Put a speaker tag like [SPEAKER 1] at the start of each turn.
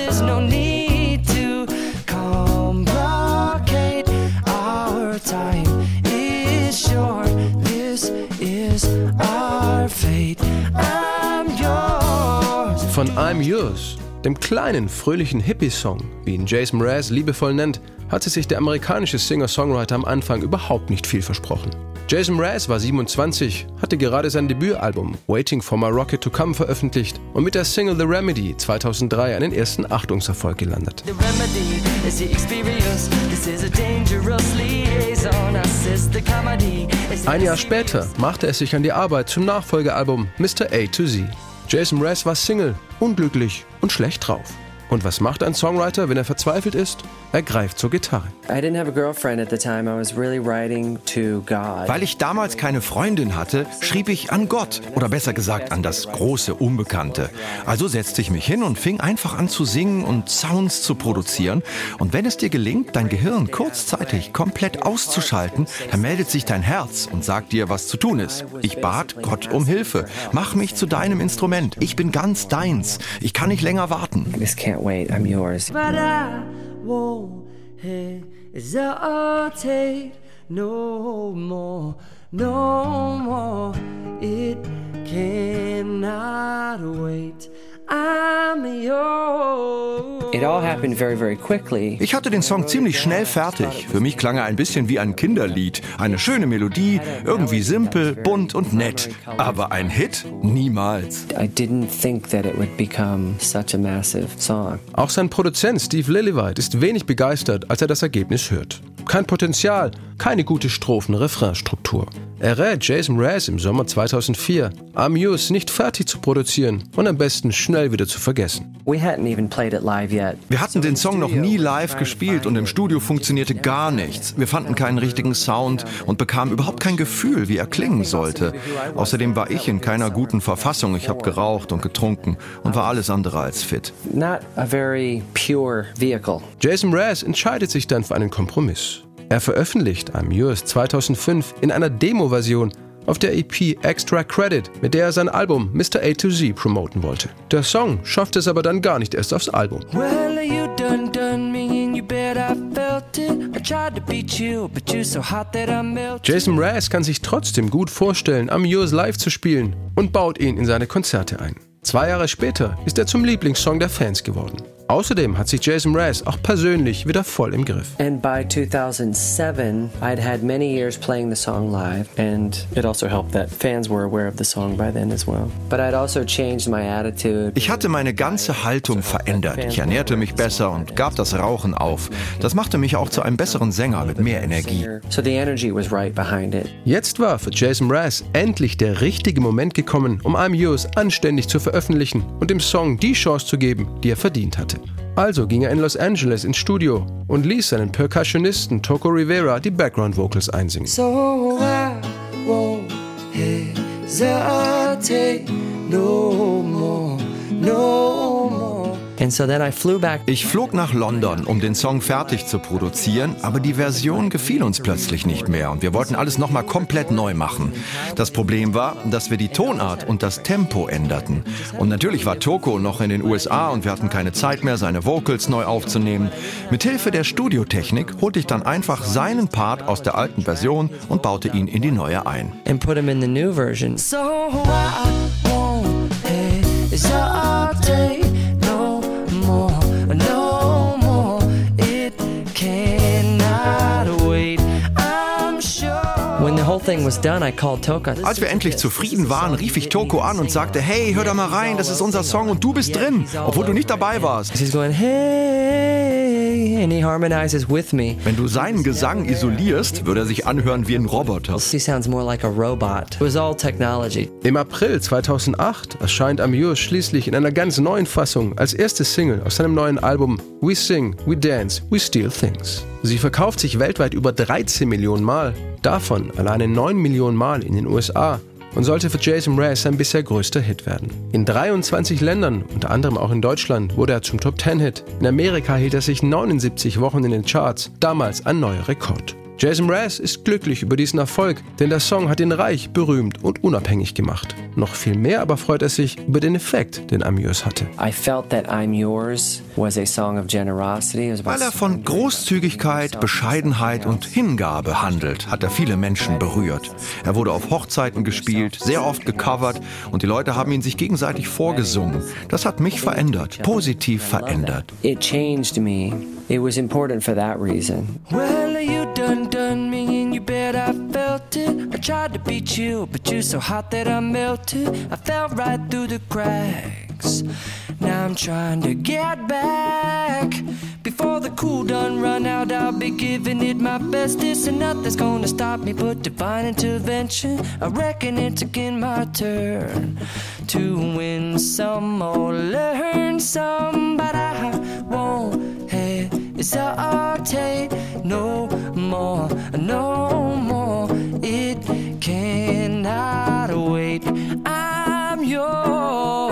[SPEAKER 1] there's no need to complicate. Our time is short. This is our fate. I'm yours.
[SPEAKER 2] Von I'm Yours, dem kleinen, fröhlichen Hippie-Song, wie ihn Jason Mraz liebevoll nennt, hatte sich der amerikanische Singer-Songwriter am Anfang überhaupt nicht viel versprochen. Jason Mraz war 27, hatte gerade sein Debütalbum Waiting for My Rocket to Come veröffentlicht und mit der Single The Remedy 2003 einen ersten Achtungserfolg gelandet. Ein Jahr später machte er sich an die Arbeit zum Nachfolgealbum Mr. A to Z. Jason Mraz war Single, unglücklich und schlecht drauf. Und was macht ein Songwriter, wenn er verzweifelt ist? Er greift zur Gitarre.
[SPEAKER 3] I didn't have a girlfriend at the time. I was really writing to God.
[SPEAKER 4] Weil ich damals keine Freundin hatte, schrieb ich an Gott oder besser gesagt an das große Unbekannte. Also setzte ich mich hin und fing einfach an zu singen und Sounds zu produzieren. Und wenn es dir gelingt, dein Gehirn kurzzeitig komplett auszuschalten, dann meldet sich dein Herz und sagt dir, was zu tun ist. Ich bat Gott um Hilfe. Mach mich zu deinem Instrument. Ich bin ganz deins. Ich kann nicht länger warten.
[SPEAKER 3] I just can't wait. I'm mm. yours.
[SPEAKER 1] But I won't hesitate no more, no more. It cannot wait. I'm yours.
[SPEAKER 3] It all happened very, very quickly.
[SPEAKER 4] Ich hatte den Song ziemlich schnell fertig. Für mich klang er ein bisschen wie ein Kinderlied. Eine schöne Melodie, irgendwie simpel, bunt und nett. Aber ein Hit? Niemals.
[SPEAKER 3] I didn't think that it would become such a massive song.
[SPEAKER 2] Auch sein Produzent Steve Lillywhite ist wenig begeistert, als er das Ergebnis hört. Kein Potenzial, keine gute Strophen-Refrain-Struktur. Er rät Jason Mraz im Sommer 2004, Amuse nicht fertig zu produzieren und am besten schnell wieder zu vergessen.
[SPEAKER 3] We hadn't even played it live yet.
[SPEAKER 4] Wir hatten den Song noch nie live gespielt und im Studio funktionierte gar nichts. Wir fanden keinen richtigen Sound und bekamen überhaupt kein Gefühl, wie er klingen sollte. Außerdem war ich in keiner guten Verfassung. Ich habe geraucht und getrunken und war alles andere als fit.
[SPEAKER 3] Not a very pure vehicle.
[SPEAKER 2] Jason Mraz entscheidet sich dann für einen Kompromiss. Er veröffentlicht am US 2005 in einer Demo-Version auf der EP Extra Credit, mit der er sein Album Mr. A to Z promoten wollte. Der Song schafft es aber dann gar nicht erst aufs Album.
[SPEAKER 1] Well, done done me and you bet I felt it. I tried to beat you, but you're so hot that I melted.
[SPEAKER 2] Jason Mraz kann sich trotzdem gut vorstellen, am US live zu spielen und baut ihn in seine Konzerte ein. Zwei Jahre später ist er zum Lieblingssong der Fans geworden. Außerdem hat sich Jason Mraz auch persönlich wieder voll im Griff.
[SPEAKER 3] And by 2007, I'd had many years playing the song live, and it also helped that fans were aware of the song by then as well. But I'd also changed my attitude.
[SPEAKER 4] Ich hatte meine ganze Haltung verändert. Ich ernährte mich besser und gab das Rauchen auf. Das machte mich auch zu einem besseren Sänger mit mehr Energie.
[SPEAKER 3] So the energy was right behind it.
[SPEAKER 2] Jetzt war für Jason Mraz endlich der richtige Moment gekommen, um I'm Yours anständig zu veröffentlichen und dem Song die Chance zu geben, die er verdient hatte. Also ging er in Los Angeles ins Studio und ließ seinen Percussionisten Toco Rivera die Background Vocals einsingen.
[SPEAKER 1] So I won't hesitate no
[SPEAKER 4] Ich flog nach London, um den Song fertig zu produzieren, aber die Version gefiel uns plötzlich nicht mehr und wir wollten alles nochmal komplett neu machen. Das Problem war, dass wir die Tonart und das Tempo änderten. Und natürlich war Toko noch in den USA und wir hatten keine Zeit mehr, seine Vocals neu aufzunehmen. Mithilfe der Studiotechnik holte ich dann einfach seinen Part aus der alten Version und baute ihn in die neue ein.
[SPEAKER 3] and put him in the new version.
[SPEAKER 1] So
[SPEAKER 4] Als wir endlich zufrieden waren, rief ich Toko an und sagte, hey, hör da mal rein, das ist unser Song und du bist drin, obwohl du nicht dabei warst.
[SPEAKER 3] He's going, hey, and he harmonizes with me.
[SPEAKER 4] Wenn du seinen Gesang isolierst, würde er sich anhören wie ein Roboter.
[SPEAKER 3] He sounds more like a robot. It was all technology.
[SPEAKER 2] Im April 2008 erscheint Amuse schließlich in einer ganz neuen Fassung als erste Single aus seinem neuen Album We Sing, We Dance, We Steal Things. Sie verkauft sich weltweit über 13 Millionen Mal, davon alleine 9 Millionen Mal in den USA und sollte für Jason Mraz sein bisher größter Hit werden. In 23 Ländern, unter anderem auch in Deutschland, wurde er zum Top 10 Hit. In Amerika hielt er sich 79 Wochen in den Charts, damals ein neuer Rekord. Jason Mraz ist glücklich über diesen Erfolg, denn der Song hat ihn reich, berühmt und unabhängig gemacht. Noch viel mehr aber freut er sich über den Effekt, den I'm Yours hatte.
[SPEAKER 4] Weil er von Großzügigkeit, Bescheidenheit und Hingabe handelt, hat er viele Menschen berührt. Er wurde auf Hochzeiten gespielt, sehr oft gecovert und die Leute haben ihn sich gegenseitig vorgesungen. Das hat mich verändert, positiv verändert.
[SPEAKER 3] It changed me. It was important for that reason.
[SPEAKER 1] Well, you done done me and you bet I felt it. I tried to be chill, but you're so hot that I melted. I fell right through the cracks. Now I'm trying to get back. Before the cool done run out, I'll be giving it my best. This and nothing's gonna stop me but divine intervention. I reckon it's again my turn to win some or learn some, but I is that take no more, no more. It cannot wait. I'm yours.